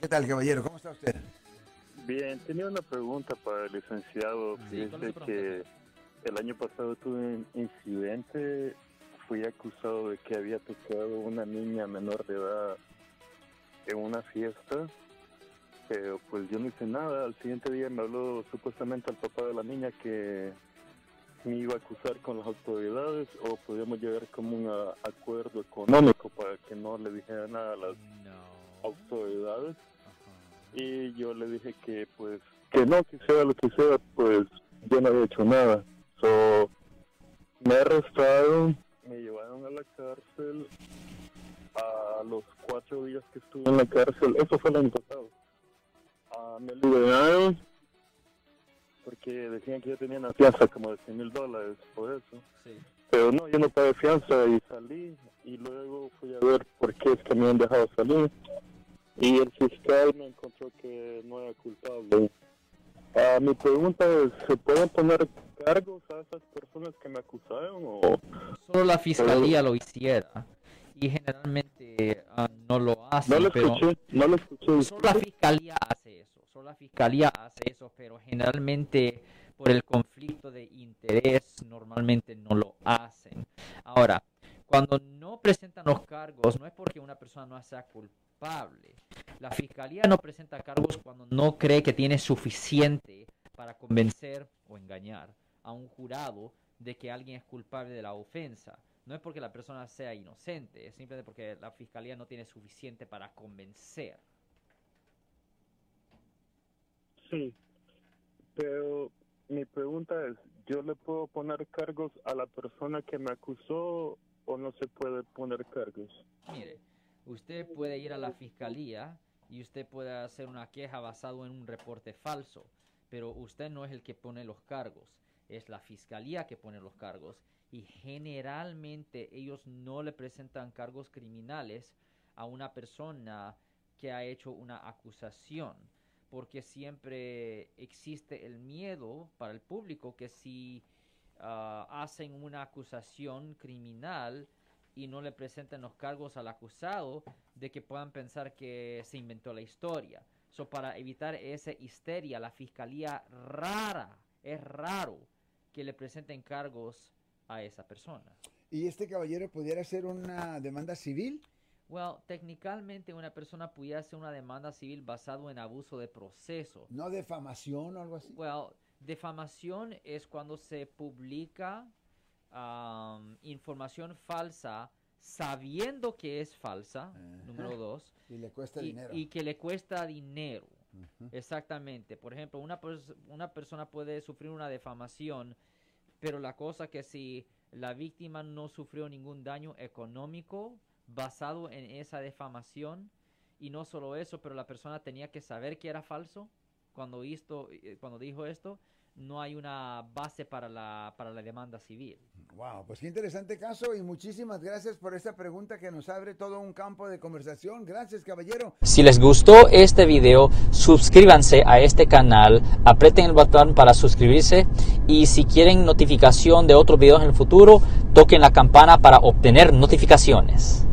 ¿Qué tal, caballero? ¿Cómo está usted? Bien, tenía una pregunta para el licenciado. Sí, ¿cuál es Desde tu que el año pasado tuve un incidente, fui acusado de que había tocado una niña menor de edad en una fiesta, pero pues yo no hice nada. Al siguiente día me habló supuestamente el papá de la niña que me iba a acusar con las autoridades o podíamos llegar como un acuerdo económico para que no le dijera nada a las No. Autoridades. Ajá. y yo le dije que pues que no que sea lo que sea pues yo no había hecho nada. So me arrestaron me llevaron a la cárcel a los cuatro días que estuve en la cárcel. Eso fue el año pasado Ah, me liberaron porque decían que yo tenía una fianza como de 100 mil dólares por eso. Sí. pero no, yo no pagué fianza y salí y luego fui a ver por qué es que me han dejado salir y el fiscal me encontró que no era culpable. Ah, mi pregunta es, ¿se pueden poner cargos a esas personas que me acusaron o Solo la fiscalía lo hiciera. Y generalmente ah, no lo hace. no lo pero escuché? No lo escuché. Solo la fiscalía hace eso. Solo la fiscalía hace eso. Pero generalmente por el conflicto de interés normalmente no lo hacen. Ahora, cuando no presentan los cargos, no persona no sea culpable. La fiscalía no presenta cargos cuando no cree que tiene suficiente para convencer o engañar a un jurado de que alguien es culpable de la ofensa. No es porque la persona sea inocente, es simplemente porque la fiscalía no tiene suficiente para convencer. Sí, pero mi pregunta es, ¿yo le puedo poner cargos a la persona que me acusó o no se puede poner cargos? Mire, usted puede ir a la fiscalía y usted puede hacer una queja basado en un reporte falso, pero usted no es el que pone los cargos, es la fiscalía que pone los cargos. Y generalmente ellos no le presentan cargos criminales a una persona que ha hecho una acusación, porque siempre existe el miedo para el público que si ah, hacen una acusación criminal, y no le presenten los cargos al acusado de que puedan pensar que se inventó la historia. So, para evitar esa histeria, la fiscalía rara, es raro que le presenten cargos a esa persona. ¿Y este caballero pudiera hacer una demanda civil? Well, técnicamente una persona pudiera hacer una demanda civil basado en abuso de proceso. ¿No defamación o algo así? Well, defamación es cuando se publica um, información falsa sabiendo que es falsa, número dos, Y le cuesta y, dinero. y que le cuesta dinero. Exactamente. Por ejemplo, una, pers- una persona puede sufrir una defamación, pero la cosa que si la víctima no sufrió ningún daño económico basado en esa defamación, y no solo eso, pero la persona tenía que saber que era falso cuando, hizo, eh, cuando dijo esto, no hay una base para la, para la demanda civil. Wow, pues qué interesante caso y muchísimas gracias por esta pregunta que nos abre todo un campo de conversación. Gracias, caballero. Si les gustó este video, suscríbanse a este canal, aprieten el botón para suscribirse y si quieren notificación de otros videos en el futuro, toquen la campana para obtener notificaciones.